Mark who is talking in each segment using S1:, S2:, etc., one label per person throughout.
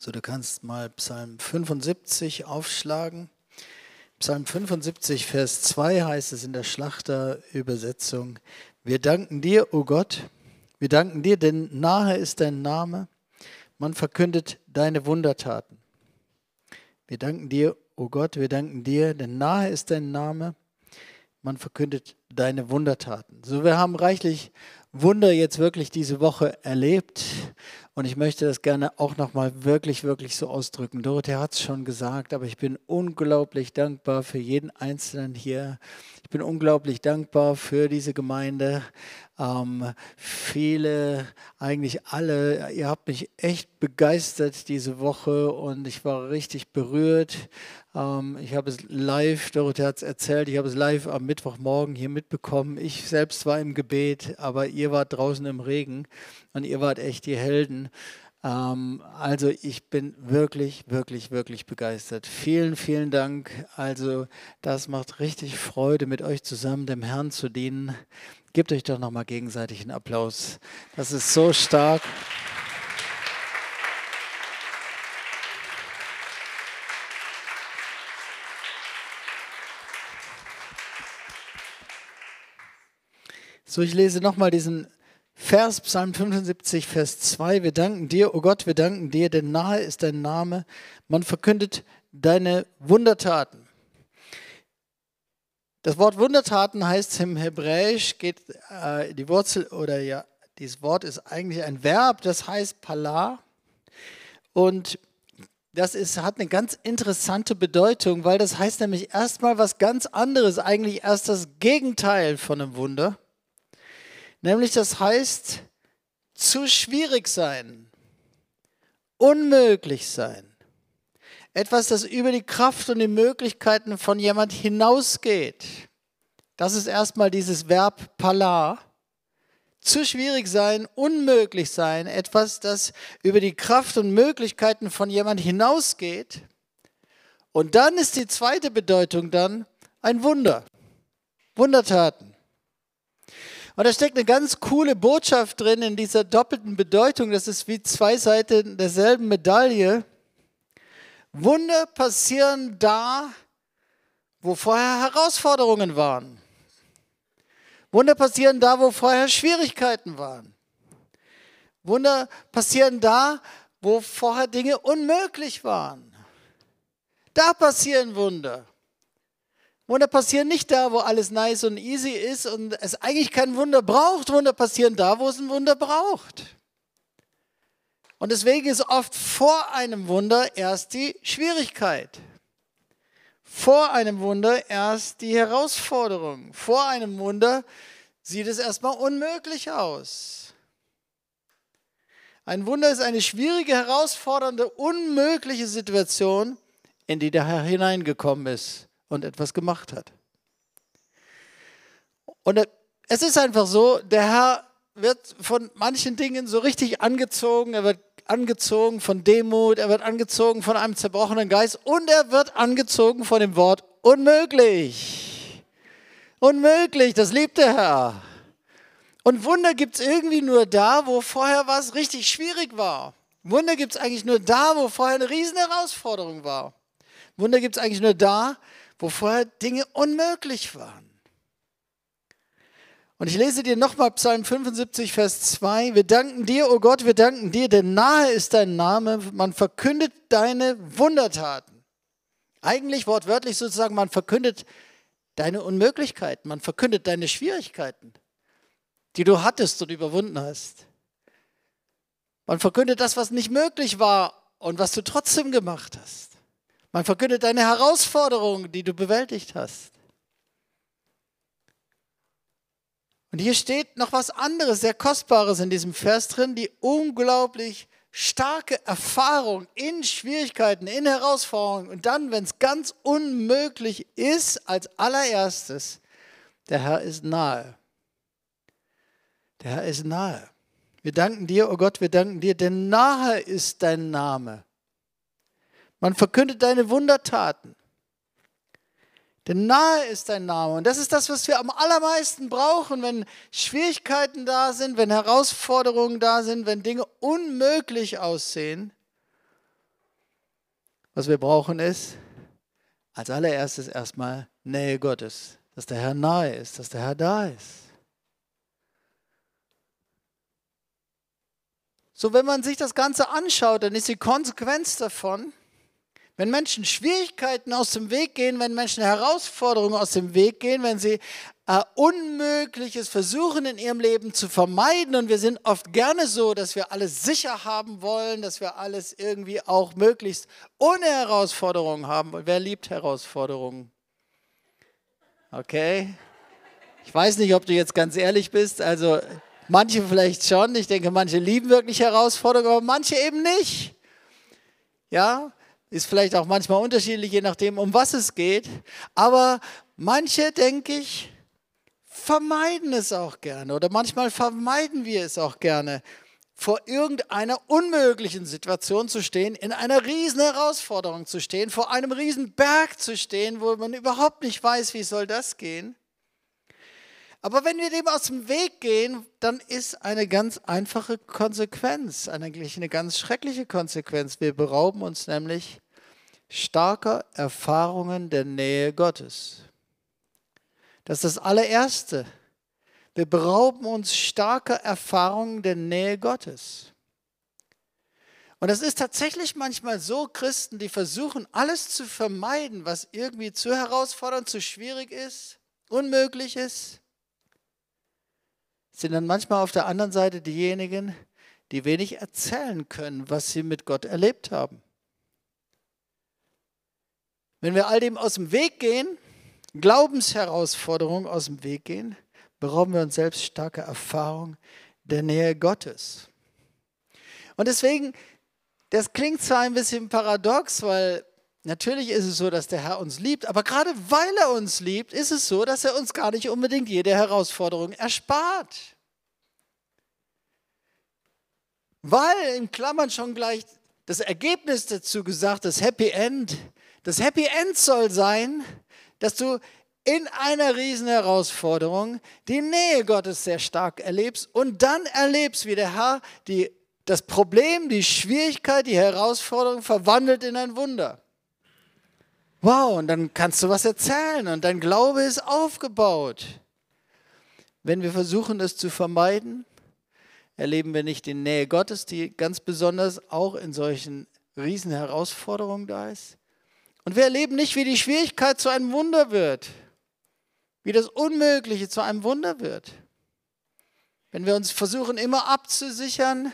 S1: So, du kannst mal Psalm 75 aufschlagen. Psalm 75, Vers 2 heißt es in der Schlachterübersetzung. Wir danken dir, o oh Gott, wir danken dir, denn nahe ist dein Name. Man verkündet deine Wundertaten. Wir danken dir, o oh Gott, wir danken dir, denn nahe ist dein Name. Man verkündet deine Wundertaten. So, wir haben reichlich Wunder jetzt wirklich diese Woche erlebt und ich möchte das gerne auch nochmal wirklich, wirklich so ausdrücken. Dorothee hat es schon gesagt, aber ich bin unglaublich dankbar für jeden Einzelnen hier. Ich bin unglaublich dankbar für diese Gemeinde. Ähm, viele, eigentlich alle, ihr habt mich echt begeistert diese Woche und ich war richtig berührt. Ähm, ich habe es live, Dorothee hat es erzählt, ich habe es live am Mittwochmorgen hier mitbekommen. Ich selbst war im Gebet, aber ihr wart draußen im Regen und ihr wart echt die Helden. Ähm, also ich bin wirklich, wirklich, wirklich begeistert. Vielen, vielen Dank. Also das macht richtig Freude, mit euch zusammen dem Herrn zu dienen. Gebt euch doch nochmal gegenseitig einen Applaus. Das ist so stark. So, ich lese nochmal diesen Vers, Psalm 75, Vers 2. Wir danken dir, o oh Gott, wir danken dir, denn nahe ist dein Name. Man verkündet deine Wundertaten. Das Wort Wundertaten heißt im Hebräisch, geht äh, die Wurzel oder ja, dieses Wort ist eigentlich ein Verb, das heißt Pala. Und das ist, hat eine ganz interessante Bedeutung, weil das heißt nämlich erstmal was ganz anderes, eigentlich erst das Gegenteil von einem Wunder. Nämlich das heißt, zu schwierig sein, unmöglich sein. Etwas, das über die Kraft und die Möglichkeiten von jemand hinausgeht. Das ist erstmal dieses Verb pala. Zu schwierig sein, unmöglich sein. Etwas, das über die Kraft und Möglichkeiten von jemand hinausgeht. Und dann ist die zweite Bedeutung dann ein Wunder. Wundertaten. Und da steckt eine ganz coole Botschaft drin in dieser doppelten Bedeutung. Das ist wie zwei Seiten derselben Medaille. Wunder passieren da, wo vorher Herausforderungen waren. Wunder passieren da, wo vorher Schwierigkeiten waren. Wunder passieren da, wo vorher Dinge unmöglich waren. Da passieren Wunder. Wunder passieren nicht da, wo alles nice und easy ist und es eigentlich kein Wunder braucht. Wunder passieren da, wo es ein Wunder braucht. Und deswegen ist oft vor einem Wunder erst die Schwierigkeit. Vor einem Wunder erst die Herausforderung. Vor einem Wunder sieht es erstmal unmöglich aus. Ein Wunder ist eine schwierige, herausfordernde, unmögliche Situation, in die der Herr hineingekommen ist und etwas gemacht hat. Und es ist einfach so, der Herr wird von manchen Dingen so richtig angezogen. Er wird angezogen von Demut, er wird angezogen von einem zerbrochenen Geist und er wird angezogen von dem Wort unmöglich. Unmöglich, das liebt der Herr. Und Wunder gibt es irgendwie nur da, wo vorher was richtig schwierig war. Wunder gibt es eigentlich nur da, wo vorher eine riesen Herausforderung war. Wunder gibt es eigentlich nur da, wo vorher Dinge unmöglich waren. Und ich lese dir nochmal Psalm 75, Vers 2. Wir danken dir, o oh Gott, wir danken dir, denn nahe ist dein Name. Man verkündet deine Wundertaten. Eigentlich wortwörtlich sozusagen, man verkündet deine Unmöglichkeiten, man verkündet deine Schwierigkeiten, die du hattest und überwunden hast. Man verkündet das, was nicht möglich war und was du trotzdem gemacht hast. Man verkündet deine Herausforderungen, die du bewältigt hast. Und hier steht noch was anderes, sehr Kostbares in diesem Vers drin, die unglaublich starke Erfahrung in Schwierigkeiten, in Herausforderungen und dann, wenn es ganz unmöglich ist, als allererstes, der Herr ist nahe. Der Herr ist nahe. Wir danken dir, oh Gott, wir danken dir, denn nahe ist dein Name. Man verkündet deine Wundertaten. Denn nahe ist dein Name. Und das ist das, was wir am allermeisten brauchen, wenn Schwierigkeiten da sind, wenn Herausforderungen da sind, wenn Dinge unmöglich aussehen. Was wir brauchen ist, als allererstes erstmal Nähe Gottes, dass der Herr nahe ist, dass der Herr da ist. So, wenn man sich das Ganze anschaut, dann ist die Konsequenz davon, wenn Menschen Schwierigkeiten aus dem Weg gehen, wenn Menschen Herausforderungen aus dem Weg gehen, wenn sie äh, Unmögliches versuchen in ihrem Leben zu vermeiden, und wir sind oft gerne so, dass wir alles sicher haben wollen, dass wir alles irgendwie auch möglichst ohne Herausforderungen haben wollen. Wer liebt Herausforderungen? Okay. Ich weiß nicht, ob du jetzt ganz ehrlich bist. Also manche vielleicht schon. Ich denke, manche lieben wirklich Herausforderungen, aber manche eben nicht. Ja, ist vielleicht auch manchmal unterschiedlich, je nachdem, um was es geht. Aber manche, denke ich, vermeiden es auch gerne. Oder manchmal vermeiden wir es auch gerne, vor irgendeiner unmöglichen Situation zu stehen, in einer riesen Herausforderung zu stehen, vor einem riesen Berg zu stehen, wo man überhaupt nicht weiß, wie soll das gehen. Aber wenn wir dem aus dem Weg gehen, dann ist eine ganz einfache Konsequenz, eigentlich eine ganz schreckliche Konsequenz. Wir berauben uns nämlich starker Erfahrungen der Nähe Gottes. Das ist das allererste. Wir berauben uns starker Erfahrungen der Nähe Gottes. Und es ist tatsächlich manchmal so, Christen, die versuchen, alles zu vermeiden, was irgendwie zu herausfordernd, zu schwierig ist, unmöglich ist, sind dann manchmal auf der anderen Seite diejenigen, die wenig erzählen können, was sie mit Gott erlebt haben. Wenn wir all dem aus dem Weg gehen, Glaubensherausforderungen aus dem Weg gehen, berauben wir uns selbst starke Erfahrung der Nähe Gottes. Und deswegen, das klingt zwar ein bisschen paradox, weil natürlich ist es so, dass der Herr uns liebt, aber gerade weil er uns liebt, ist es so, dass er uns gar nicht unbedingt jede Herausforderung erspart. Weil in Klammern schon gleich das Ergebnis dazu gesagt, das Happy End, das Happy End soll sein, dass du in einer riesen Herausforderung die Nähe Gottes sehr stark erlebst und dann erlebst, wie der Herr die, das Problem, die Schwierigkeit, die Herausforderung verwandelt in ein Wunder. Wow, und dann kannst du was erzählen und dein Glaube ist aufgebaut. Wenn wir versuchen, das zu vermeiden, erleben wir nicht die Nähe Gottes, die ganz besonders auch in solchen riesen Herausforderungen da ist. Und wir erleben nicht, wie die Schwierigkeit zu einem Wunder wird, wie das Unmögliche zu einem Wunder wird. Wenn wir uns versuchen, immer abzusichern,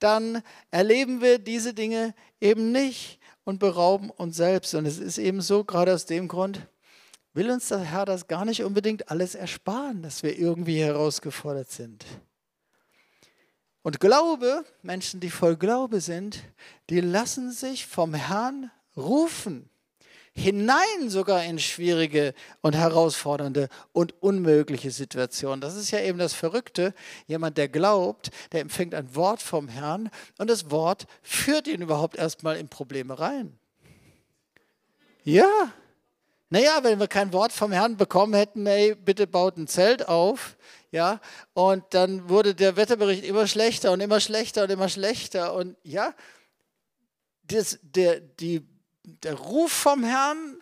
S1: dann erleben wir diese Dinge eben nicht und berauben uns selbst. Und es ist eben so, gerade aus dem Grund, will uns der Herr das gar nicht unbedingt alles ersparen, dass wir irgendwie herausgefordert sind. Und Glaube, Menschen, die voll Glaube sind, die lassen sich vom Herrn rufen hinein sogar in schwierige und herausfordernde und unmögliche Situationen. Das ist ja eben das Verrückte. Jemand, der glaubt, der empfängt ein Wort vom Herrn und das Wort führt ihn überhaupt erstmal in Probleme rein. Ja. Naja, wenn wir kein Wort vom Herrn bekommen hätten, ey, bitte baut ein Zelt auf, ja, und dann wurde der Wetterbericht immer schlechter und immer schlechter und immer schlechter und ja, das, der, die der Ruf vom Herrn,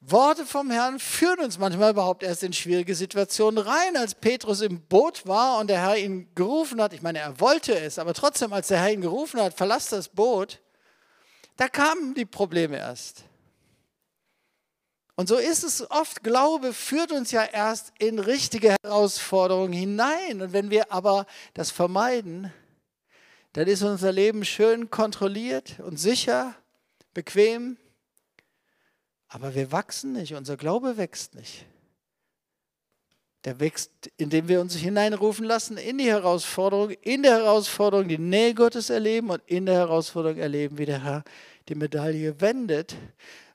S1: Worte vom Herrn führen uns manchmal überhaupt erst in schwierige Situationen rein. Als Petrus im Boot war und der Herr ihn gerufen hat, ich meine, er wollte es, aber trotzdem, als der Herr ihn gerufen hat, verlass das Boot, da kamen die Probleme erst. Und so ist es oft, Glaube führt uns ja erst in richtige Herausforderungen hinein. Und wenn wir aber das vermeiden, dann ist unser Leben schön kontrolliert und sicher bequem, aber wir wachsen nicht, unser Glaube wächst nicht. Der wächst, indem wir uns hineinrufen lassen in die Herausforderung, in der Herausforderung die Nähe Gottes erleben und in der Herausforderung erleben, wie der Herr die Medaille wendet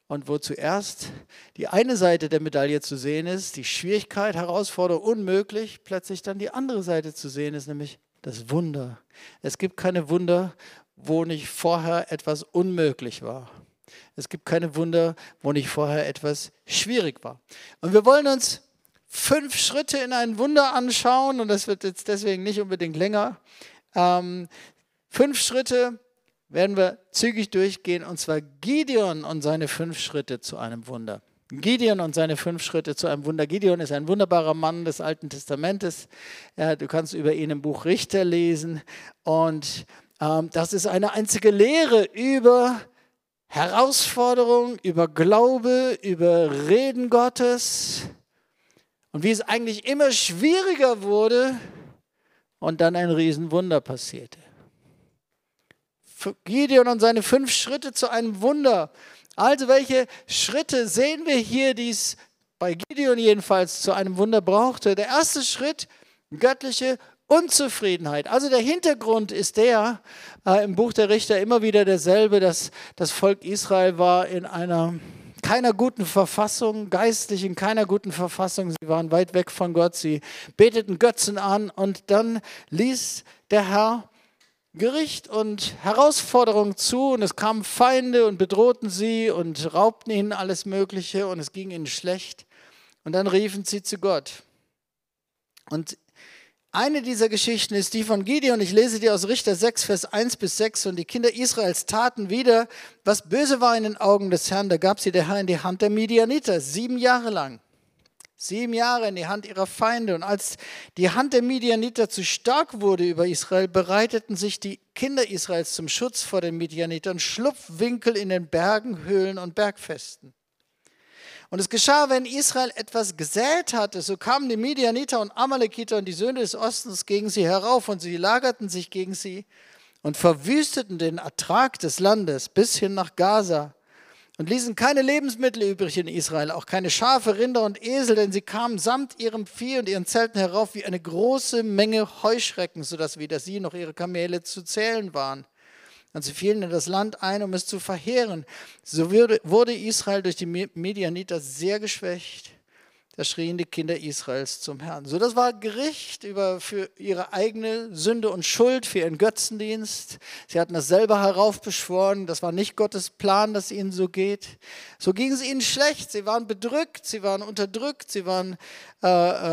S1: und wo zuerst die eine Seite der Medaille zu sehen ist, die Schwierigkeit, Herausforderung, unmöglich, plötzlich dann die andere Seite zu sehen ist, nämlich das Wunder. Es gibt keine Wunder, wo nicht vorher etwas unmöglich war. Es gibt keine Wunder, wo nicht vorher etwas schwierig war. Und wir wollen uns fünf Schritte in ein Wunder anschauen und das wird jetzt deswegen nicht unbedingt länger. Ähm, fünf Schritte werden wir zügig durchgehen, und zwar Gideon und seine fünf Schritte zu einem Wunder. Gideon und seine fünf Schritte zu einem Wunder. Gideon ist ein wunderbarer Mann des Alten Testamentes. Ja, du kannst über ihn im Buch Richter lesen. Und das ist eine einzige Lehre über Herausforderung, über Glaube, über Reden Gottes und wie es eigentlich immer schwieriger wurde und dann ein Riesenwunder passierte. Gideon und seine fünf Schritte zu einem Wunder. Also welche Schritte sehen wir hier, die es bei Gideon jedenfalls zu einem Wunder brauchte? Der erste Schritt, göttliche Unzufriedenheit. Also der Hintergrund ist der, äh, im Buch der Richter immer wieder derselbe, dass das Volk Israel war in einer keiner guten Verfassung, geistlich in keiner guten Verfassung. Sie waren weit weg von Gott, sie beteten Götzen an und dann ließ der Herr Gericht und Herausforderung zu und es kamen Feinde und bedrohten sie und raubten ihnen alles Mögliche und es ging ihnen schlecht. Und dann riefen sie zu Gott. Und eine dieser Geschichten ist die von Gideon. Ich lese dir aus Richter 6, Vers 1 bis 6. Und die Kinder Israels taten wieder, was böse war in den Augen des Herrn. Da gab sie der Herr in die Hand der Midianiter, sieben Jahre lang. Sieben Jahre in die Hand ihrer Feinde. Und als die Hand der Midianiter zu stark wurde über Israel, bereiteten sich die Kinder Israels zum Schutz vor den Midianitern Schlupfwinkel in den Bergen, Höhlen und Bergfesten. Und es geschah, wenn Israel etwas gesät hatte, so kamen die Midianiter und Amalekiter und die Söhne des Ostens gegen sie herauf und sie lagerten sich gegen sie und verwüsteten den Ertrag des Landes bis hin nach Gaza und ließen keine Lebensmittel übrig in Israel, auch keine Schafe, Rinder und Esel, denn sie kamen samt ihrem Vieh und ihren Zelten herauf wie eine große Menge Heuschrecken, sodass weder sie noch ihre Kamele zu zählen waren. Und sie fielen in das Land ein, um es zu verheeren. So wurde Israel durch die Medianiter sehr geschwächt. Da schrien die Kinder Israels zum Herrn. So, das war Gericht über, für ihre eigene Sünde und Schuld, für ihren Götzendienst. Sie hatten das selber heraufbeschworen. Das war nicht Gottes Plan, dass ihnen so geht. So ging es ihnen schlecht. Sie waren bedrückt, sie waren unterdrückt, sie waren, äh,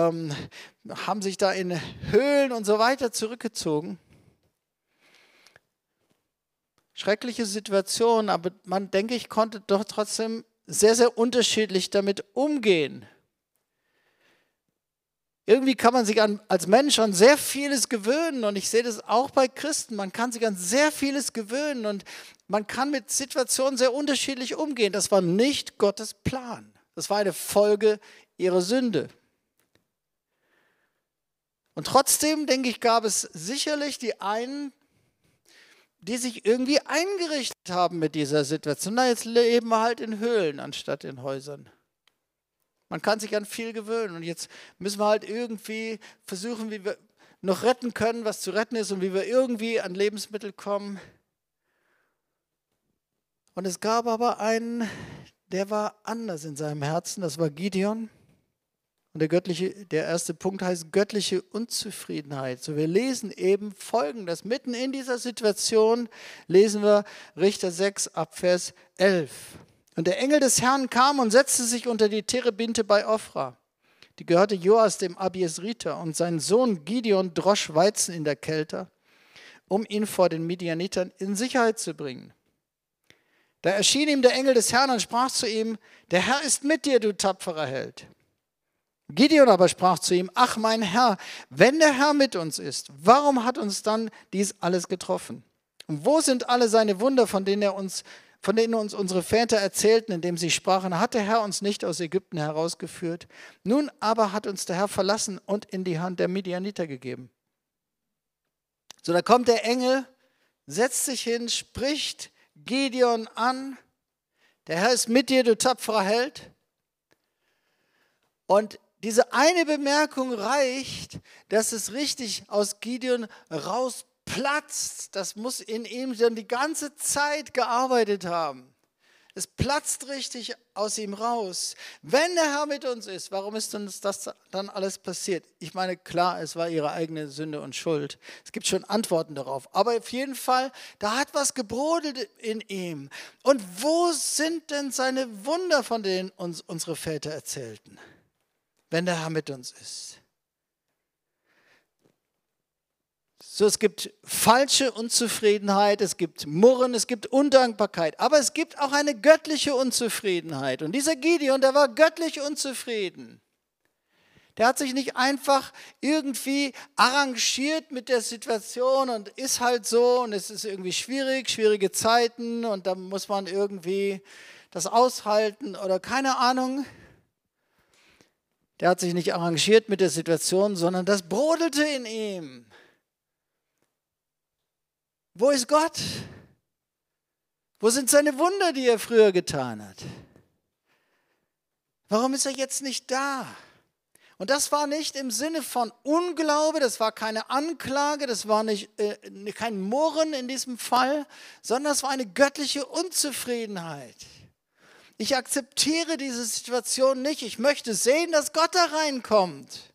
S1: ähm, haben sich da in Höhlen und so weiter zurückgezogen. Schreckliche Situation, aber man, denke ich, konnte doch trotzdem sehr, sehr unterschiedlich damit umgehen. Irgendwie kann man sich an, als Mensch an sehr vieles gewöhnen und ich sehe das auch bei Christen. Man kann sich an sehr vieles gewöhnen und man kann mit Situationen sehr unterschiedlich umgehen. Das war nicht Gottes Plan. Das war eine Folge ihrer Sünde. Und trotzdem, denke ich, gab es sicherlich die einen, die sich irgendwie eingerichtet haben mit dieser Situation. Na, jetzt leben wir halt in Höhlen anstatt in Häusern. Man kann sich an viel gewöhnen und jetzt müssen wir halt irgendwie versuchen, wie wir noch retten können, was zu retten ist und wie wir irgendwie an Lebensmittel kommen. Und es gab aber einen, der war anders in seinem Herzen, das war Gideon. Und der, göttliche, der erste Punkt heißt göttliche Unzufriedenheit. So, wir lesen eben folgendes. Mitten in dieser Situation lesen wir Richter 6 ab Vers 11. Und der Engel des Herrn kam und setzte sich unter die Terebinte bei Ophra. Die gehörte Joas dem Abiesriter und sein Sohn Gideon drosch Weizen in der Kälte, um ihn vor den Midianitern in Sicherheit zu bringen. Da erschien ihm der Engel des Herrn und sprach zu ihm, der Herr ist mit dir, du tapferer Held. Gideon aber sprach zu ihm, ach mein Herr, wenn der Herr mit uns ist, warum hat uns dann dies alles getroffen? Und wo sind alle seine Wunder, von denen er uns von denen uns unsere Väter erzählten, indem sie sprachen, hat der Herr uns nicht aus Ägypten herausgeführt. Nun aber hat uns der Herr verlassen und in die Hand der Midianiter gegeben. So, da kommt der Engel, setzt sich hin, spricht Gideon an. Der Herr ist mit dir, du tapferer Held. Und diese eine Bemerkung reicht, dass es richtig aus Gideon rausplatzt. Das muss in ihm dann die ganze Zeit gearbeitet haben. Es platzt richtig aus ihm raus. Wenn der Herr mit uns ist, warum ist uns das dann alles passiert? Ich meine, klar, es war ihre eigene Sünde und Schuld. Es gibt schon Antworten darauf. Aber auf jeden Fall, da hat was gebrodelt in ihm. Und wo sind denn seine Wunder, von denen uns unsere Väter erzählten? Wenn der Herr mit uns ist. So, es gibt falsche Unzufriedenheit, es gibt Murren, es gibt Undankbarkeit, aber es gibt auch eine göttliche Unzufriedenheit. Und dieser Gideon, der war göttlich unzufrieden. Der hat sich nicht einfach irgendwie arrangiert mit der Situation und ist halt so und es ist irgendwie schwierig, schwierige Zeiten und da muss man irgendwie das aushalten oder keine Ahnung. Der hat sich nicht arrangiert mit der Situation, sondern das brodelte in ihm. Wo ist Gott? Wo sind seine Wunder, die er früher getan hat? Warum ist er jetzt nicht da? Und das war nicht im Sinne von Unglaube, das war keine Anklage, das war nicht, äh, kein Murren in diesem Fall, sondern es war eine göttliche Unzufriedenheit. Ich akzeptiere diese Situation nicht. Ich möchte sehen, dass Gott da reinkommt.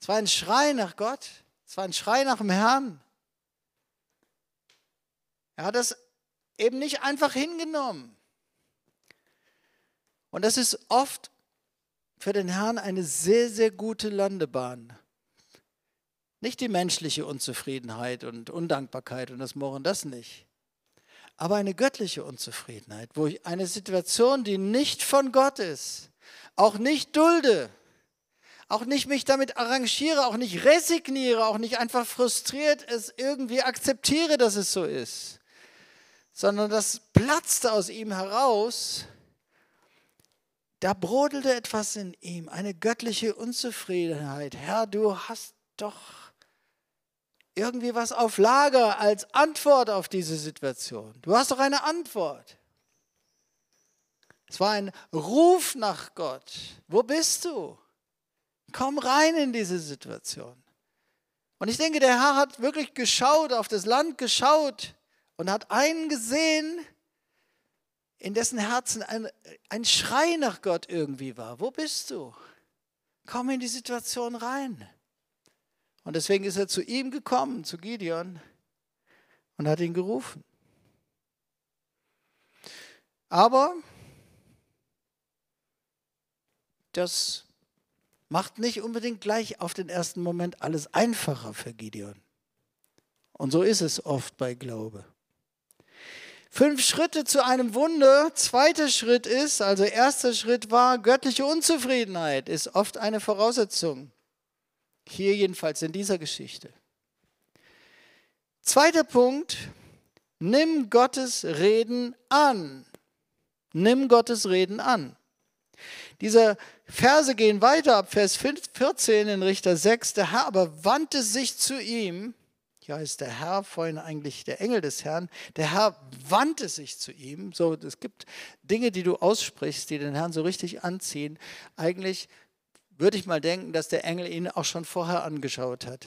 S1: Es war ein Schrei nach Gott. Es war ein Schrei nach dem Herrn. Er hat das eben nicht einfach hingenommen. Und das ist oft für den Herrn eine sehr, sehr gute Landebahn. Nicht die menschliche Unzufriedenheit und Undankbarkeit und das Murren, das nicht. Aber eine göttliche Unzufriedenheit, wo ich eine Situation, die nicht von Gott ist, auch nicht dulde, auch nicht mich damit arrangiere, auch nicht resigniere, auch nicht einfach frustriert es irgendwie akzeptiere, dass es so ist, sondern das platzte aus ihm heraus. Da brodelte etwas in ihm, eine göttliche Unzufriedenheit. Herr, du hast doch irgendwie was auf Lager als Antwort auf diese Situation. Du hast doch eine Antwort. Es war ein Ruf nach Gott. Wo bist du? Komm rein in diese Situation. Und ich denke, der Herr hat wirklich geschaut, auf das Land geschaut und hat einen gesehen, in dessen Herzen ein, ein Schrei nach Gott irgendwie war. Wo bist du? Komm in die Situation rein. Und deswegen ist er zu ihm gekommen, zu Gideon, und hat ihn gerufen. Aber das macht nicht unbedingt gleich auf den ersten Moment alles einfacher für Gideon. Und so ist es oft bei Glaube. Fünf Schritte zu einem Wunder. Zweiter Schritt ist, also erster Schritt war, göttliche Unzufriedenheit ist oft eine Voraussetzung. Hier jedenfalls in dieser Geschichte. Zweiter Punkt, nimm Gottes Reden an. Nimm Gottes Reden an. Diese Verse gehen weiter ab Vers 14 in Richter 6. Der Herr aber wandte sich zu ihm hier heißt der Herr, vorhin eigentlich der Engel des Herrn. Der Herr wandte sich zu ihm. So, es gibt Dinge, die du aussprichst, die den Herrn so richtig anziehen. Eigentlich würde ich mal denken, dass der Engel ihn auch schon vorher angeschaut hat.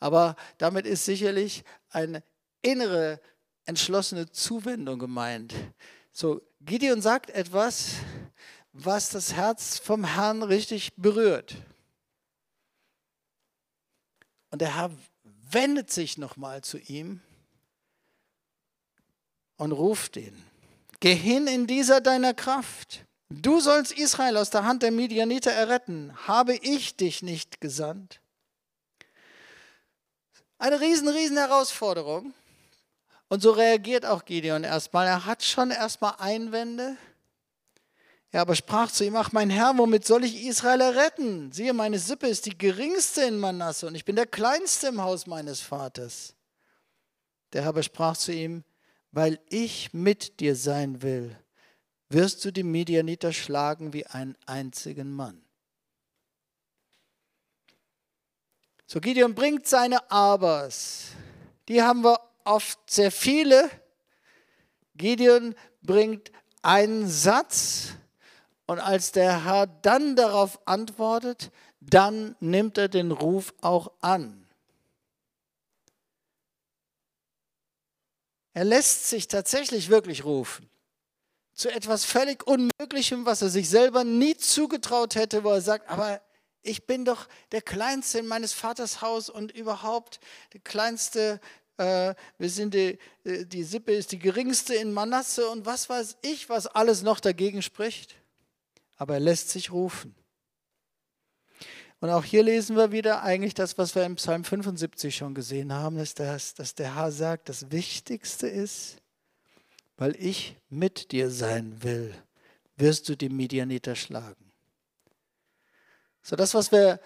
S1: Aber damit ist sicherlich eine innere, entschlossene Zuwendung gemeint. So, Gideon sagt etwas, was das Herz vom Herrn richtig berührt. Und der Herr wendet sich nochmal zu ihm und ruft ihn. Geh hin in dieser deiner Kraft. Du sollst Israel aus der Hand der Midianiter erretten. Habe ich dich nicht gesandt? Eine riesen, riesen Herausforderung. Und so reagiert auch Gideon erstmal. Er hat schon erstmal Einwände. Er aber sprach zu ihm, ach mein Herr, womit soll ich Israel erretten? Siehe, meine Sippe ist die geringste in Manasse und ich bin der kleinste im Haus meines Vaters. Der Herr aber sprach zu ihm, weil ich mit dir sein will, wirst du die Midianiter schlagen wie einen einzigen Mann. So Gideon bringt seine Abers. Die haben wir oft sehr viele. Gideon bringt einen Satz, und als der Herr dann darauf antwortet, dann nimmt er den Ruf auch an. Er lässt sich tatsächlich wirklich rufen. Zu etwas völlig Unmöglichem, was er sich selber nie zugetraut hätte, wo er sagt, aber ich bin doch der Kleinste in meines Vaters Haus und überhaupt der Kleinste, äh, wir sind die, äh, die Sippe ist die geringste in Manasse und was weiß ich, was alles noch dagegen spricht aber er lässt sich rufen. Und auch hier lesen wir wieder eigentlich das, was wir im Psalm 75 schon gesehen haben, dass, das, dass der Herr sagt, das Wichtigste ist, weil ich mit dir sein will, wirst du die Midianiter schlagen. So das, was wir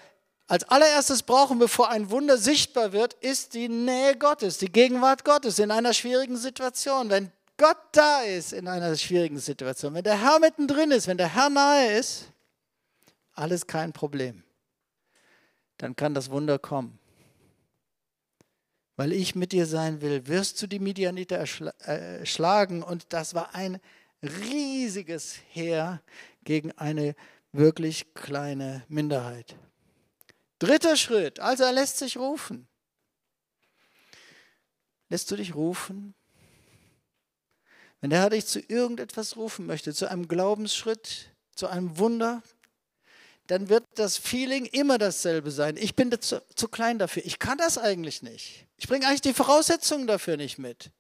S1: als allererstes brauchen, bevor ein Wunder sichtbar wird, ist die Nähe Gottes, die Gegenwart Gottes in einer schwierigen Situation. Wenn Gott da ist in einer schwierigen Situation, wenn der Herr mittendrin ist, wenn der Herr nahe ist, alles kein Problem dann kann das Wunder kommen. Weil ich mit dir sein will, wirst du die Midianiter. Äh, Und das war ein riesiges Heer gegen eine wirklich kleine Minderheit. Dritter Schritt, also er lässt sich rufen. Lässt du dich rufen? Wenn der Herr dich zu irgendetwas rufen möchte, zu einem Glaubensschritt, zu einem Wunder, dann wird das Feeling immer dasselbe sein. Ich bin zu, zu klein dafür. Ich kann das eigentlich nicht. Ich bringe eigentlich die Voraussetzungen dafür nicht mit.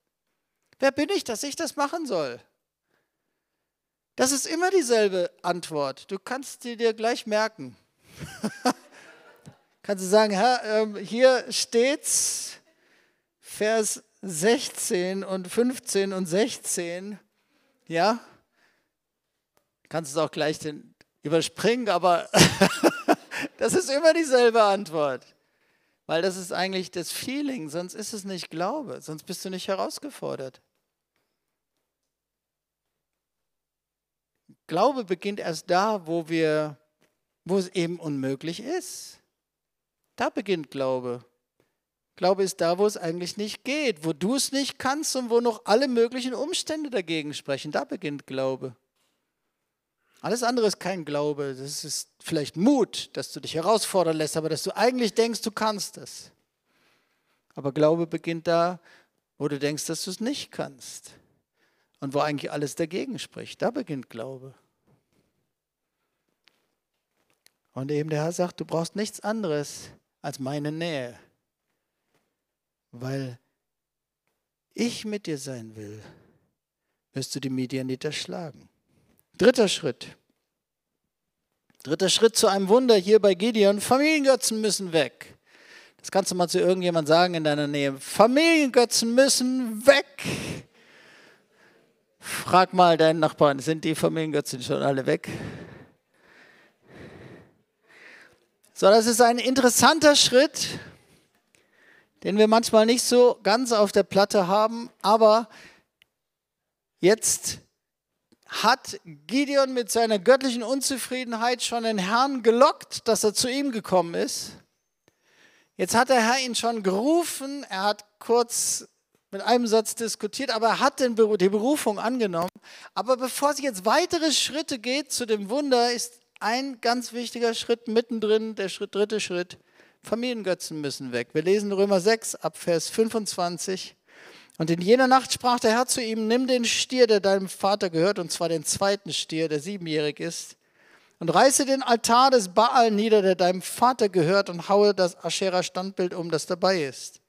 S1: Wer bin ich, dass ich das machen soll? Das ist immer dieselbe Antwort. Du kannst sie dir gleich merken. kannst du sagen, Herr, ähm, hier steht's, Vers 16 und 15 und 16. Ja? Kannst du es auch gleich den, überspringen, aber das ist immer dieselbe Antwort. Weil das ist eigentlich das Feeling, sonst ist es nicht Glaube, sonst bist du nicht herausgefordert. Glaube beginnt erst da, wo wir, wo es eben unmöglich ist. Da beginnt Glaube. Glaube ist da, wo es eigentlich nicht geht, wo du es nicht kannst und wo noch alle möglichen Umstände dagegen sprechen. Da beginnt Glaube. Alles andere ist kein Glaube. Das ist vielleicht Mut, dass du dich herausfordern lässt, aber dass du eigentlich denkst, du kannst es. Aber Glaube beginnt da, wo du denkst, dass du es nicht kannst. Und wo eigentlich alles dagegen spricht. Da beginnt Glaube. Und eben der Herr sagt, du brauchst nichts anderes als meine Nähe. Weil ich mit dir sein will, wirst du die Medianiter schlagen. Dritter Schritt. Dritter Schritt zu einem Wunder hier bei Gideon. Familiengötzen müssen weg. Das kannst du mal zu irgendjemand sagen in deiner Nähe. Familiengötzen müssen weg. Frag mal deinen Nachbarn, sind die Familiengötzen schon alle weg? So, das ist ein interessanter Schritt, den wir manchmal nicht so ganz auf der Platte haben, aber jetzt hat Gideon mit seiner göttlichen Unzufriedenheit schon den Herrn gelockt, dass er zu ihm gekommen ist. Jetzt hat der Herr ihn schon gerufen, er hat kurz mit einem Satz diskutiert, aber er hat den, die Berufung angenommen. Aber bevor es jetzt weitere Schritte geht zu dem Wunder, ist ein ganz wichtiger Schritt mittendrin, der Schritt, dritte Schritt. Familiengötzen müssen weg. Wir lesen Römer 6 ab Vers 25. Und in jener Nacht sprach der Herr zu ihm, nimm den Stier, der deinem Vater gehört, und zwar den zweiten Stier, der siebenjährig ist, und reiße den Altar des Baal nieder, der deinem Vater gehört, und haue das Aschera-Standbild um, das dabei ist.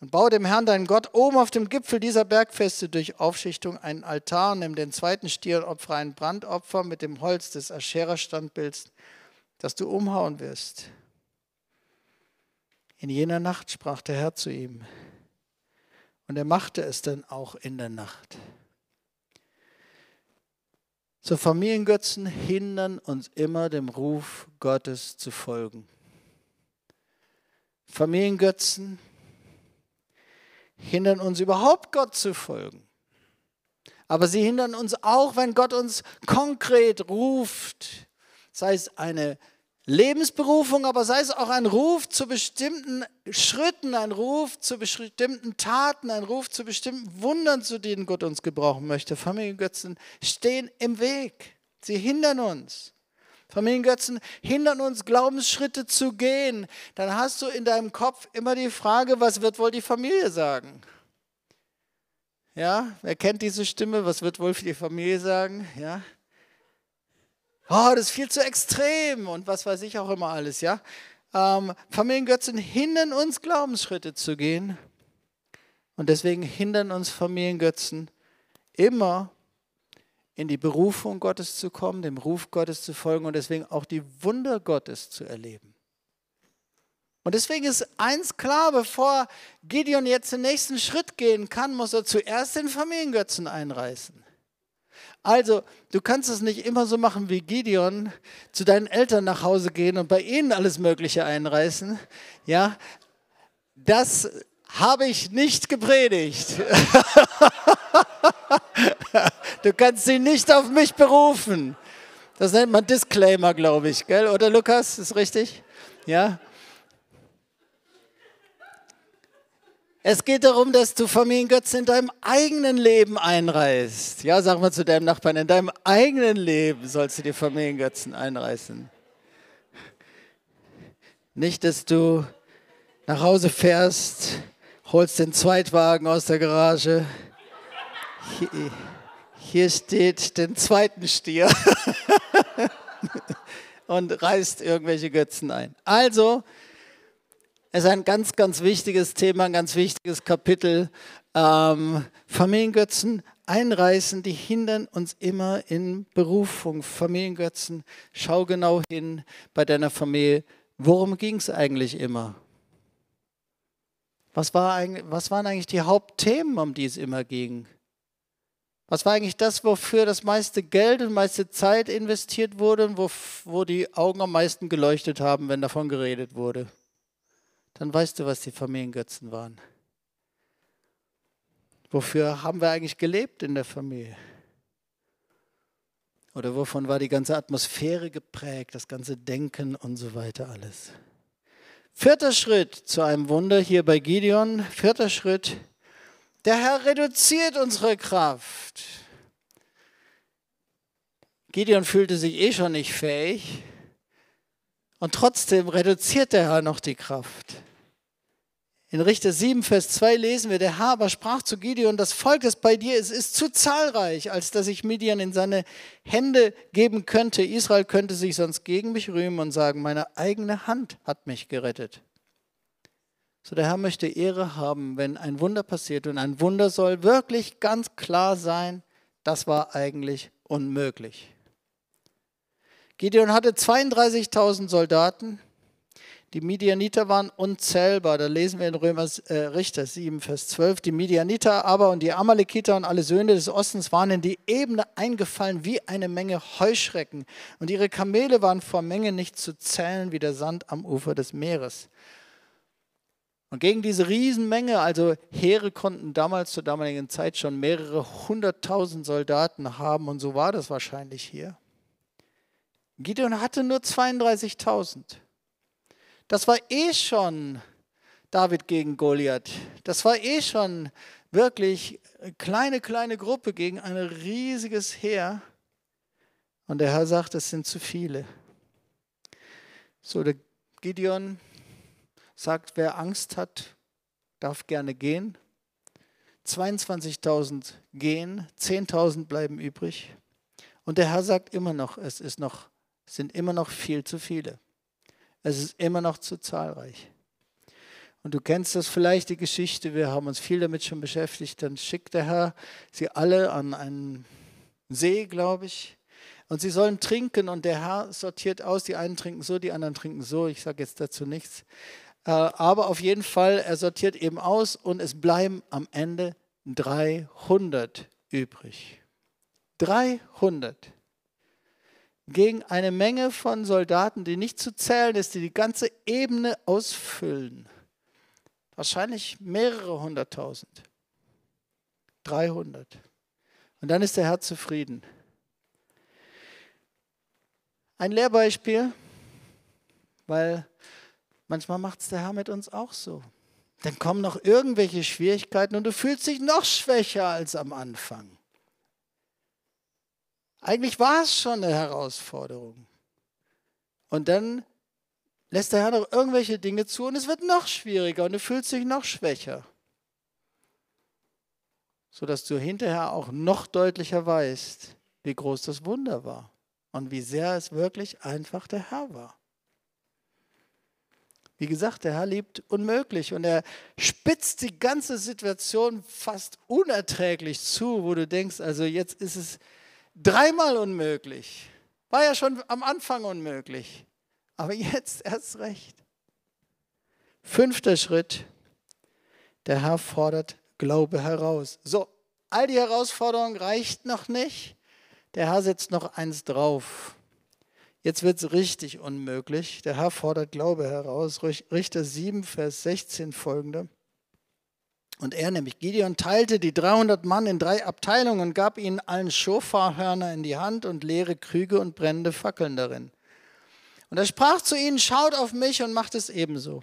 S1: Und baue dem Herrn, deinen Gott, oben auf dem Gipfel dieser Bergfeste durch Aufschichtung einen Altar, nimm den zweiten Stier und opfere ein Brandopfer mit dem Holz des Aschera-Standbilds, das du umhauen wirst. In jener Nacht sprach der Herr zu ihm, und er machte es dann auch in der Nacht. So Familiengötzen hindern uns immer dem Ruf Gottes zu folgen. Familiengötzen hindern uns überhaupt Gott zu folgen. Aber sie hindern uns auch, wenn Gott uns konkret ruft, sei es eine Lebensberufung, aber sei es auch ein Ruf zu bestimmten Schritten, ein Ruf zu bestimmten Taten, ein Ruf zu bestimmten Wundern, zu denen Gott uns gebrauchen möchte. Familiengötzen stehen im Weg. Sie hindern uns. Familiengötzen hindern uns, Glaubensschritte zu gehen. Dann hast du in deinem Kopf immer die Frage, was wird wohl die Familie sagen? Ja, wer kennt diese Stimme? Was wird wohl die Familie sagen? Ja, oh, das ist viel zu extrem und was weiß ich auch immer alles, ja. Ähm, Familiengötzen hindern uns, Glaubensschritte zu gehen. Und deswegen hindern uns Familiengötzen immer in die Berufung Gottes zu kommen, dem Ruf Gottes zu folgen und deswegen auch die Wunder Gottes zu erleben. Und deswegen ist eins klar, bevor Gideon jetzt den nächsten Schritt gehen kann, muss er zuerst den Familiengötzen einreißen. Also, du kannst es nicht immer so machen wie Gideon, zu deinen Eltern nach Hause gehen und bei ihnen alles Mögliche einreißen. Ja, das habe ich nicht gepredigt. du kannst sie nicht auf mich berufen. Das nennt man Disclaimer, glaube ich, gell? Oder Lukas, ist richtig? Ja. Es geht darum, dass du Familiengötzen in deinem eigenen Leben einreißt. Ja, sag mal zu deinem Nachbarn, in deinem eigenen Leben sollst du die Familiengötzen einreißen. Nicht, dass du nach Hause fährst, holst den Zweitwagen aus der Garage. Hier, hier steht den zweiten Stier und reißt irgendwelche Götzen ein. Also, es ist ein ganz, ganz wichtiges Thema, ein ganz wichtiges Kapitel. Ähm, Familiengötzen einreißen, die hindern uns immer in Berufung. Familiengötzen, schau genau hin bei deiner Familie. Worum ging es eigentlich immer? Was, war eigentlich, was waren eigentlich die Hauptthemen, um die es immer ging? Was war eigentlich das, wofür das meiste Geld und meiste Zeit investiert wurde und wo, wo die Augen am meisten geleuchtet haben, wenn davon geredet wurde? Dann weißt du, was die Familiengötzen waren. Wofür haben wir eigentlich gelebt in der Familie? Oder wovon war die ganze Atmosphäre geprägt, das ganze Denken und so weiter alles? Vierter Schritt zu einem Wunder hier bei Gideon. Vierter Schritt. Der Herr reduziert unsere Kraft. Gideon fühlte sich eh schon nicht fähig. Und trotzdem reduziert der Herr noch die Kraft. In Richter 7, Vers 2 lesen wir, der Herr aber sprach zu Gideon, das Volk, das bei dir ist, ist zu zahlreich, als dass ich Midian in seine Hände geben könnte. Israel könnte sich sonst gegen mich rühmen und sagen, meine eigene Hand hat mich gerettet. So der Herr möchte Ehre haben, wenn ein Wunder passiert. Und ein Wunder soll wirklich ganz klar sein, das war eigentlich unmöglich. Gideon hatte 32.000 Soldaten. Die Midianiter waren unzählbar. Da lesen wir in Römer äh, Richter 7, Vers 12. Die Midianiter aber und die Amalekiter und alle Söhne des Ostens waren in die Ebene eingefallen wie eine Menge Heuschrecken. Und ihre Kamele waren vor Menge nicht zu zählen wie der Sand am Ufer des Meeres. Und gegen diese Riesenmenge, also Heere konnten damals zur damaligen Zeit schon mehrere hunderttausend Soldaten haben. Und so war das wahrscheinlich hier. Gideon hatte nur 32.000. Das war eh schon David gegen Goliath. Das war eh schon wirklich eine kleine, kleine Gruppe gegen ein riesiges Heer. Und der Herr sagt, es sind zu viele. So, der Gideon sagt, wer Angst hat, darf gerne gehen. 22.000 gehen, 10.000 bleiben übrig. Und der Herr sagt immer noch, es ist noch sind immer noch viel zu viele. Es ist immer noch zu zahlreich. Und du kennst das vielleicht, die Geschichte, wir haben uns viel damit schon beschäftigt. Dann schickt der Herr sie alle an einen See, glaube ich. Und sie sollen trinken und der Herr sortiert aus, die einen trinken so, die anderen trinken so. Ich sage jetzt dazu nichts. Äh, aber auf jeden Fall, er sortiert eben aus und es bleiben am Ende 300 übrig. 300 gegen eine Menge von Soldaten, die nicht zu zählen ist, die die ganze Ebene ausfüllen. Wahrscheinlich mehrere hunderttausend. 300. Und dann ist der Herr zufrieden. Ein Lehrbeispiel, weil manchmal macht es der Herr mit uns auch so. Dann kommen noch irgendwelche Schwierigkeiten und du fühlst dich noch schwächer als am Anfang. Eigentlich war es schon eine Herausforderung. Und dann lässt der Herr noch irgendwelche Dinge zu und es wird noch schwieriger und du fühlst dich noch schwächer. Sodass du hinterher auch noch deutlicher weißt, wie groß das Wunder war und wie sehr es wirklich einfach der Herr war. Wie gesagt, der Herr liebt unmöglich und er spitzt die ganze Situation fast unerträglich zu, wo du denkst, also jetzt ist es Dreimal unmöglich. War ja schon am Anfang unmöglich. Aber jetzt erst recht. Fünfter Schritt, der Herr fordert Glaube heraus. So, all die Herausforderungen reicht noch nicht. Der Herr setzt noch eins drauf. Jetzt wird es richtig unmöglich. Der Herr fordert Glaube heraus. Richter 7, Vers 16 folgende. Und er, nämlich Gideon, teilte die 300 Mann in drei Abteilungen und gab ihnen allen Schofarhörner in die Hand und leere Krüge und brennende Fackeln darin. Und er sprach zu ihnen, schaut auf mich und macht es ebenso.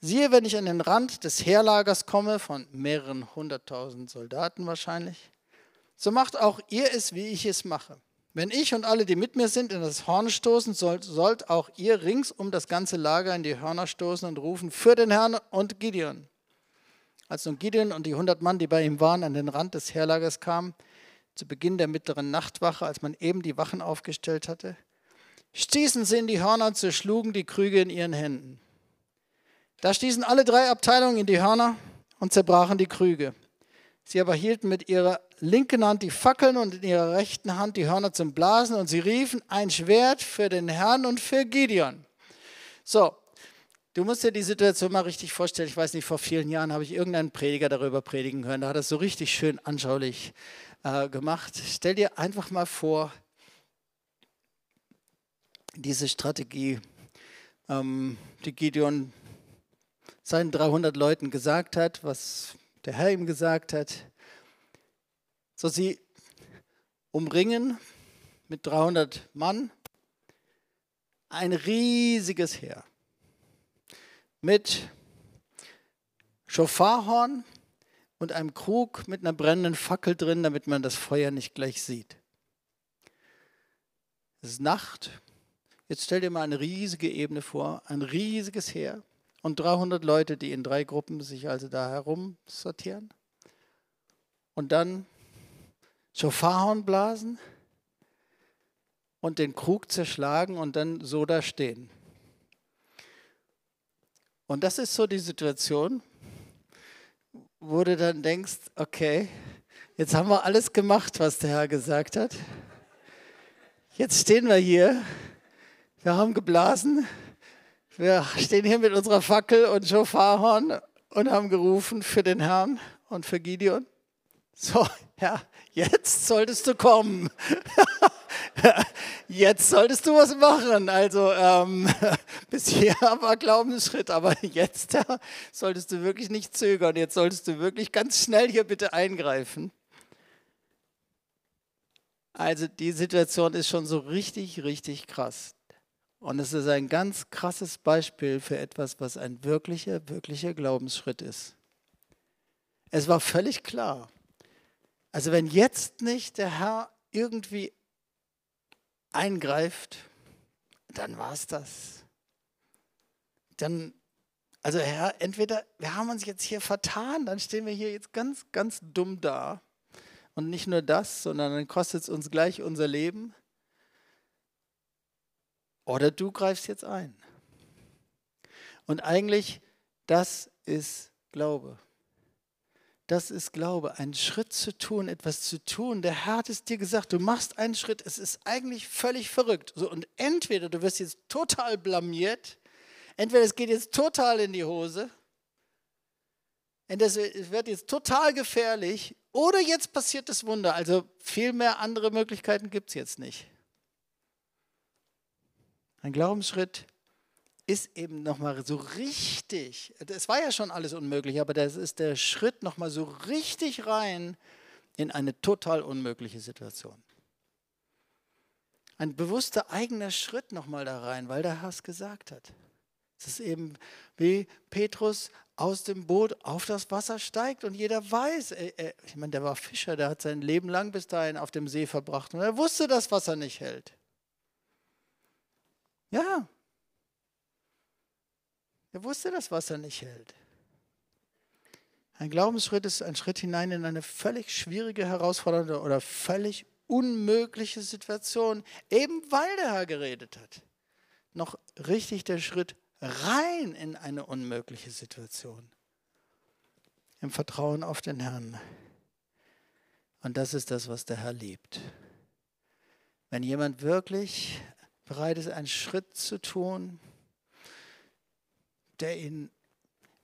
S1: Siehe, wenn ich an den Rand des Heerlagers komme, von mehreren hunderttausend Soldaten wahrscheinlich, so macht auch ihr es, wie ich es mache. Wenn ich und alle, die mit mir sind, in das Horn stoßen, sollt, sollt auch ihr rings um das ganze Lager in die Hörner stoßen und rufen für den Herrn und Gideon. Als nun Gideon und die hundert Mann, die bei ihm waren, an den Rand des Heerlagers kamen, zu Beginn der mittleren Nachtwache, als man eben die Wachen aufgestellt hatte, stießen sie in die Hörner und zerschlugen die Krüge in ihren Händen. Da stießen alle drei Abteilungen in die Hörner und zerbrachen die Krüge. Sie aber hielten mit ihrer linken Hand die Fackeln und in ihrer rechten Hand die Hörner zum Blasen und sie riefen ein Schwert für den Herrn und für Gideon. So, Du musst dir die Situation mal richtig vorstellen. Ich weiß nicht, vor vielen Jahren habe ich irgendeinen Prediger darüber predigen hören. Da hat er es so richtig schön anschaulich äh, gemacht. Stell dir einfach mal vor, diese Strategie, ähm, die Gideon seinen 300 Leuten gesagt hat, was der Herr ihm gesagt hat. So, sie umringen mit 300 Mann ein riesiges Heer mit Schofarhorn und einem Krug mit einer brennenden Fackel drin, damit man das Feuer nicht gleich sieht. Es ist Nacht. Jetzt stell dir mal eine riesige Ebene vor, ein riesiges Heer und 300 Leute, die in drei Gruppen sich also da herum sortieren. Und dann Schofarhorn blasen und den Krug zerschlagen und dann so da stehen. Und das ist so die Situation, wo du dann denkst, okay, jetzt haben wir alles gemacht, was der Herr gesagt hat. Jetzt stehen wir hier, wir haben geblasen, wir stehen hier mit unserer Fackel und Schofarhorn und haben gerufen für den Herrn und für Gideon. So, ja, jetzt solltest du kommen. jetzt solltest du was machen. Also ähm, bisher war Glaubensschritt, aber jetzt ja, solltest du wirklich nicht zögern. Jetzt solltest du wirklich ganz schnell hier bitte eingreifen. Also die Situation ist schon so richtig, richtig krass. Und es ist ein ganz krasses Beispiel für etwas, was ein wirklicher, wirklicher Glaubensschritt ist. Es war völlig klar. Also wenn jetzt nicht der Herr irgendwie eingreift, dann war es das. Dann, also Herr, entweder wir haben uns jetzt hier vertan, dann stehen wir hier jetzt ganz, ganz dumm da. Und nicht nur das, sondern dann kostet es uns gleich unser Leben. Oder du greifst jetzt ein. Und eigentlich, das ist Glaube. Das ist Glaube, einen Schritt zu tun, etwas zu tun. Der Herr hat es dir gesagt, du machst einen Schritt. Es ist eigentlich völlig verrückt. So, und entweder du wirst jetzt total blamiert, entweder es geht jetzt total in die Hose, es wird jetzt total gefährlich, oder jetzt passiert das Wunder. Also viel mehr andere Möglichkeiten gibt es jetzt nicht. Ein Glaubensschritt ist eben nochmal so richtig, es war ja schon alles unmöglich, aber das ist der Schritt nochmal so richtig rein in eine total unmögliche Situation. Ein bewusster eigener Schritt nochmal da rein, weil der Herr es gesagt hat. Es ist eben wie Petrus aus dem Boot auf das Wasser steigt und jeder weiß, ich meine, der war Fischer, der hat sein Leben lang bis dahin auf dem See verbracht und er wusste, dass Wasser nicht hält. Ja, er wusste, dass Wasser nicht hält. Ein Glaubensschritt ist ein Schritt hinein in eine völlig schwierige, herausfordernde oder völlig unmögliche Situation, eben weil der Herr geredet hat. Noch richtig der Schritt rein in eine unmögliche Situation. Im Vertrauen auf den Herrn. Und das ist das, was der Herr liebt. Wenn jemand wirklich bereit ist, einen Schritt zu tun, der ihn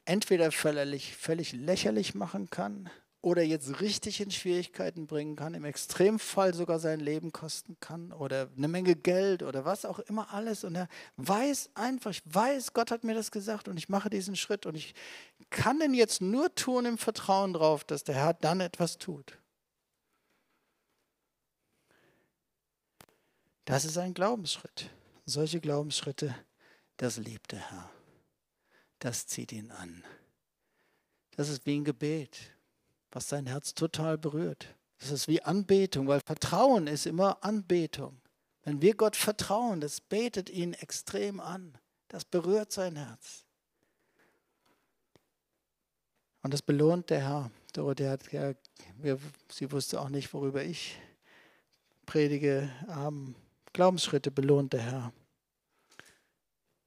S1: entweder völlig, völlig lächerlich machen kann oder jetzt richtig in Schwierigkeiten bringen kann, im Extremfall sogar sein Leben kosten kann oder eine Menge Geld oder was auch immer alles. Und er weiß einfach, ich weiß, Gott hat mir das gesagt und ich mache diesen Schritt und ich kann den jetzt nur tun im Vertrauen darauf, dass der Herr dann etwas tut. Das ist ein Glaubensschritt. Solche Glaubensschritte, das liebt der Herr. Das zieht ihn an. Das ist wie ein Gebet was sein Herz total berührt. Das ist wie Anbetung, weil Vertrauen ist immer Anbetung. Wenn wir Gott vertrauen, das betet ihn extrem an. Das berührt sein Herz. Und das belohnt der Herr. Dorothee hat ja, sie wusste auch nicht, worüber ich predige. Ähm, Glaubensschritte belohnt der Herr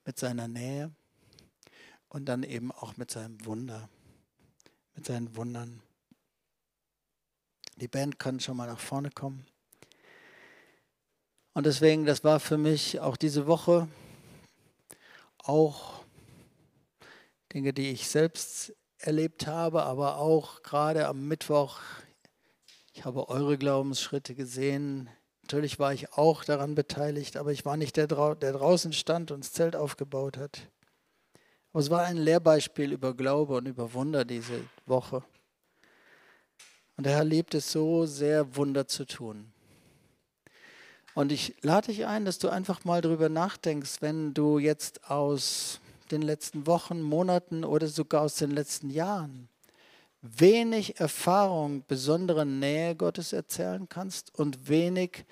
S1: mit seiner Nähe und dann eben auch mit seinem Wunder, mit seinen Wundern. Die Band kann schon mal nach vorne kommen. Und deswegen, das war für mich auch diese Woche auch Dinge, die ich selbst erlebt habe, aber auch gerade am Mittwoch, ich habe eure Glaubensschritte gesehen. Natürlich war ich auch daran beteiligt, aber ich war nicht der, der draußen stand und das Zelt aufgebaut hat. Aber es war ein Lehrbeispiel über Glaube und über Wunder diese Woche. Und der Herr liebt es so sehr, Wunder zu tun. Und ich lade dich ein, dass du einfach mal darüber nachdenkst, wenn du jetzt aus den letzten Wochen, Monaten oder sogar aus den letzten Jahren wenig Erfahrung, besondere Nähe Gottes erzählen kannst und wenig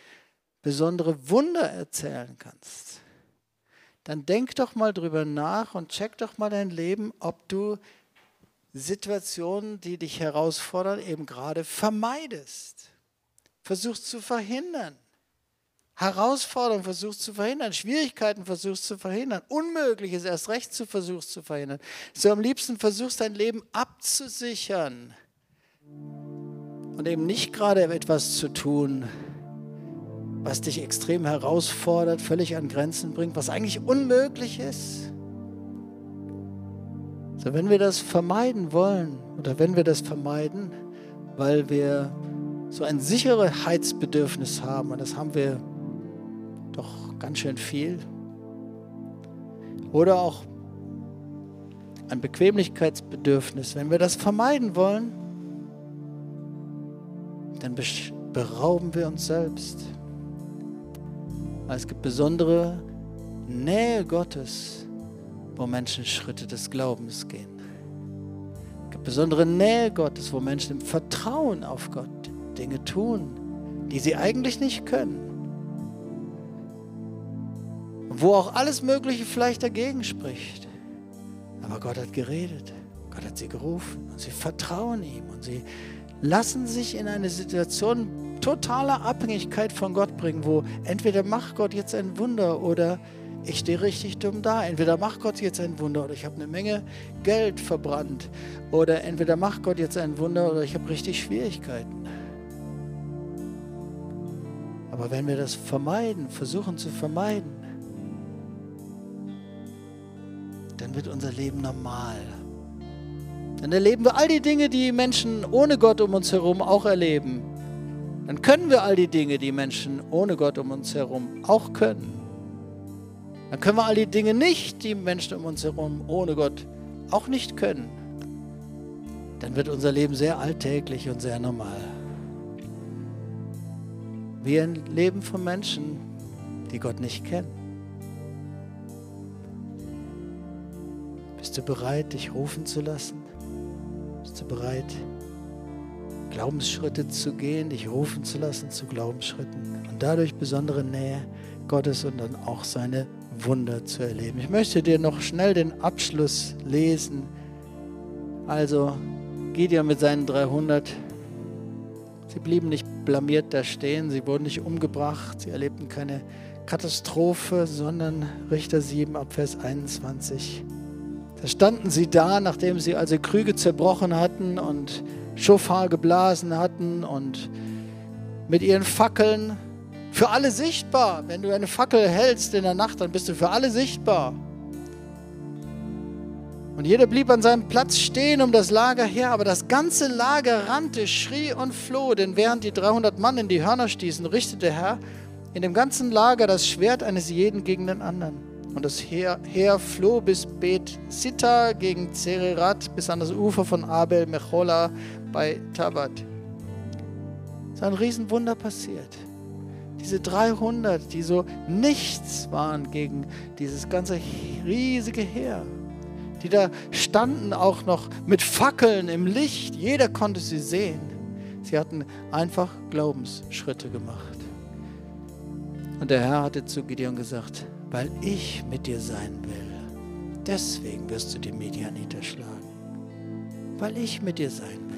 S1: besondere Wunder erzählen kannst. Dann denk doch mal drüber nach und check doch mal dein Leben, ob du Situationen, die dich herausfordern, eben gerade vermeidest. Versuchst zu verhindern. Herausforderungen versuchst zu verhindern, Schwierigkeiten versuchst zu verhindern, Unmögliches erst recht zu versuchst zu verhindern. So am liebsten versuchst dein Leben abzusichern und eben nicht gerade etwas zu tun, was dich extrem herausfordert, völlig an Grenzen bringt, was eigentlich unmöglich ist. So, wenn wir das vermeiden wollen oder wenn wir das vermeiden, weil wir so ein Sicherheitsbedürfnis haben, und das haben wir doch ganz schön viel, oder auch ein Bequemlichkeitsbedürfnis, wenn wir das vermeiden wollen, dann berauben wir uns selbst. Es gibt besondere Nähe Gottes wo Menschen Schritte des Glaubens gehen. Es gibt besondere Nähe Gottes, wo Menschen im Vertrauen auf Gott Dinge tun, die sie eigentlich nicht können. Wo auch alles Mögliche vielleicht dagegen spricht. Aber Gott hat geredet. Gott hat sie gerufen und sie vertrauen ihm und sie lassen sich in eine Situation totaler Abhängigkeit von Gott bringen, wo entweder macht Gott jetzt ein Wunder oder ich stehe richtig dumm da. Entweder macht Gott jetzt ein Wunder oder ich habe eine Menge Geld verbrannt. Oder entweder macht Gott jetzt ein Wunder oder ich habe richtig Schwierigkeiten. Aber wenn wir das vermeiden, versuchen zu vermeiden, dann wird unser Leben normal. Dann erleben wir all die Dinge, die Menschen ohne Gott um uns herum auch erleben. Dann können wir all die Dinge, die Menschen ohne Gott um uns herum auch können. Dann können wir all die Dinge nicht, die Menschen um uns herum ohne Gott auch nicht können. Dann wird unser Leben sehr alltäglich und sehr normal. Ein Leben von Menschen, die Gott nicht kennen. Bist du bereit, dich rufen zu lassen? Bist du bereit, Glaubensschritte zu gehen, dich rufen zu lassen zu Glaubensschritten und dadurch besondere Nähe Gottes und dann auch seine Wunder zu erleben. Ich möchte dir noch schnell den Abschluss lesen. Also Gideon mit seinen 300. Sie blieben nicht blamiert da stehen, sie wurden nicht umgebracht, sie erlebten keine Katastrophe, sondern Richter 7 ab Vers 21. Da standen sie da, nachdem sie also Krüge zerbrochen hatten und Schofar geblasen hatten und mit ihren Fackeln für alle sichtbar. Wenn du eine Fackel hältst in der Nacht, dann bist du für alle sichtbar. Und jeder blieb an seinem Platz stehen um das Lager her, aber das ganze Lager rannte, schrie und floh, denn während die 300 Mann in die Hörner stießen, richtete der Herr in dem ganzen Lager das Schwert eines jeden gegen den anderen. Und das Heer, Heer floh bis Bet Sita gegen Zererat, bis an das Ufer von Abel Mechola bei Tabat. Es ist ein Riesenwunder passiert. Diese 300, die so nichts waren gegen dieses ganze riesige Heer die da standen auch noch mit Fackeln im Licht. Jeder konnte sie sehen. Sie hatten einfach Glaubensschritte gemacht. Und der Herr hatte zu Gideon gesagt, weil ich mit dir sein will, deswegen wirst du die Medianiter schlagen. Weil ich mit dir sein will.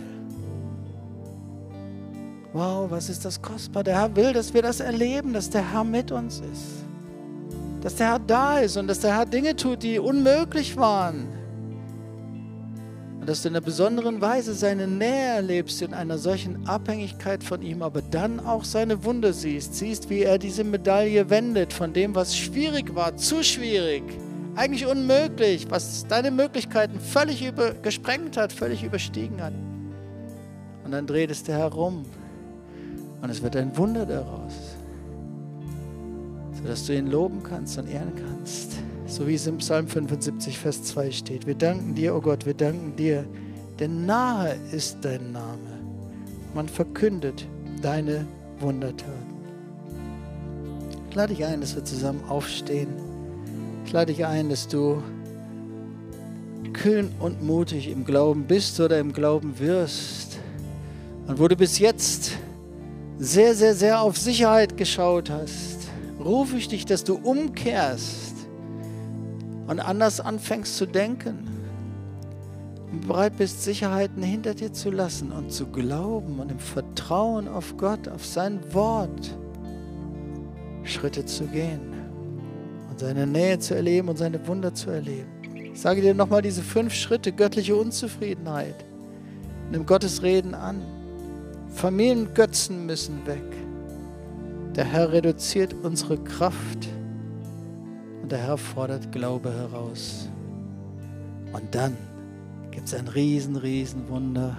S1: Wow, was ist das kostbar? Der Herr will, dass wir das erleben, dass der Herr mit uns ist dass der Herr da ist und dass der Herr Dinge tut, die unmöglich waren. Und dass du in einer besonderen Weise seine Nähe erlebst, in einer solchen Abhängigkeit von ihm, aber dann auch seine Wunder siehst. Siehst, wie er diese Medaille wendet von dem, was schwierig war, zu schwierig, eigentlich unmöglich, was deine Möglichkeiten völlig über, gesprengt hat, völlig überstiegen hat. Und dann dreht es dir herum und es wird ein Wunder daraus sodass du ihn loben kannst und ehren kannst. So wie es im Psalm 75, Vers 2 steht. Wir danken dir, oh Gott, wir danken dir, denn nahe ist dein Name. Man verkündet deine Wundertaten. Ich lade dich ein, dass wir zusammen aufstehen. Ich lade dich ein, dass du kühn und mutig im Glauben bist oder im Glauben wirst. Und wo du bis jetzt sehr, sehr, sehr auf Sicherheit geschaut hast, rufe ich dich, dass du umkehrst und anders anfängst zu denken und bereit bist, Sicherheiten hinter dir zu lassen und zu glauben und im Vertrauen auf Gott, auf sein Wort Schritte zu gehen und seine Nähe zu erleben und seine Wunder zu erleben. Ich sage dir nochmal diese fünf Schritte, göttliche Unzufriedenheit. Nimm Gottes Reden an. Familiengötzen müssen weg. Der Herr reduziert unsere Kraft und der Herr fordert Glaube heraus. Und dann gibt es ein riesen, riesen Wunder.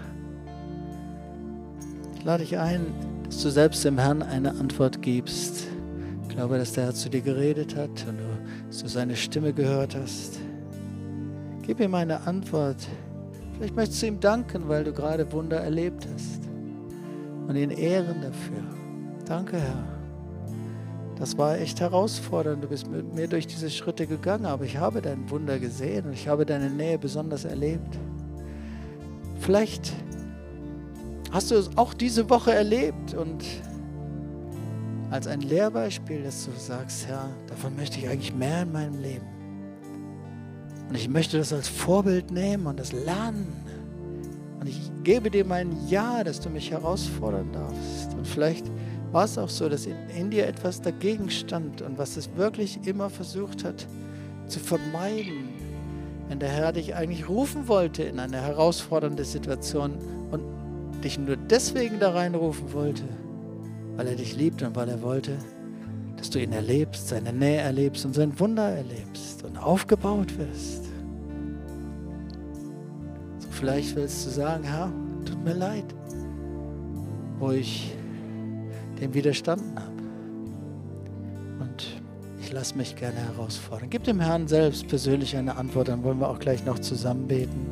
S1: Ich lade dich ein, dass du selbst dem Herrn eine Antwort gibst. Ich glaube, dass der Herr zu dir geredet hat und du, dass du seine Stimme gehört hast. Gib ihm eine Antwort. Vielleicht möchtest du ihm danken, weil du gerade Wunder erlebt hast und ihn ehren dafür. Danke, Herr. Das war echt herausfordernd. Du bist mit mir durch diese Schritte gegangen, aber ich habe dein Wunder gesehen und ich habe deine Nähe besonders erlebt. Vielleicht hast du es auch diese Woche erlebt und als ein Lehrbeispiel, dass du sagst, Herr, davon möchte ich eigentlich mehr in meinem Leben. Und ich möchte das als Vorbild nehmen und das lernen. Und ich gebe dir mein Ja, dass du mich herausfordern darfst. Und vielleicht war es auch so, dass in, in dir etwas dagegen stand und was es wirklich immer versucht hat zu vermeiden, wenn der Herr dich eigentlich rufen wollte in eine herausfordernde Situation und dich nur deswegen da reinrufen wollte, weil er dich liebt und weil er wollte, dass du ihn erlebst, seine Nähe erlebst und sein Wunder erlebst und aufgebaut wirst. So vielleicht willst du sagen, Herr, tut mir leid, wo ich dem widerstanden habe. Und ich lasse mich gerne herausfordern. Gib dem Herrn selbst persönlich eine Antwort, dann wollen wir auch gleich noch zusammen beten.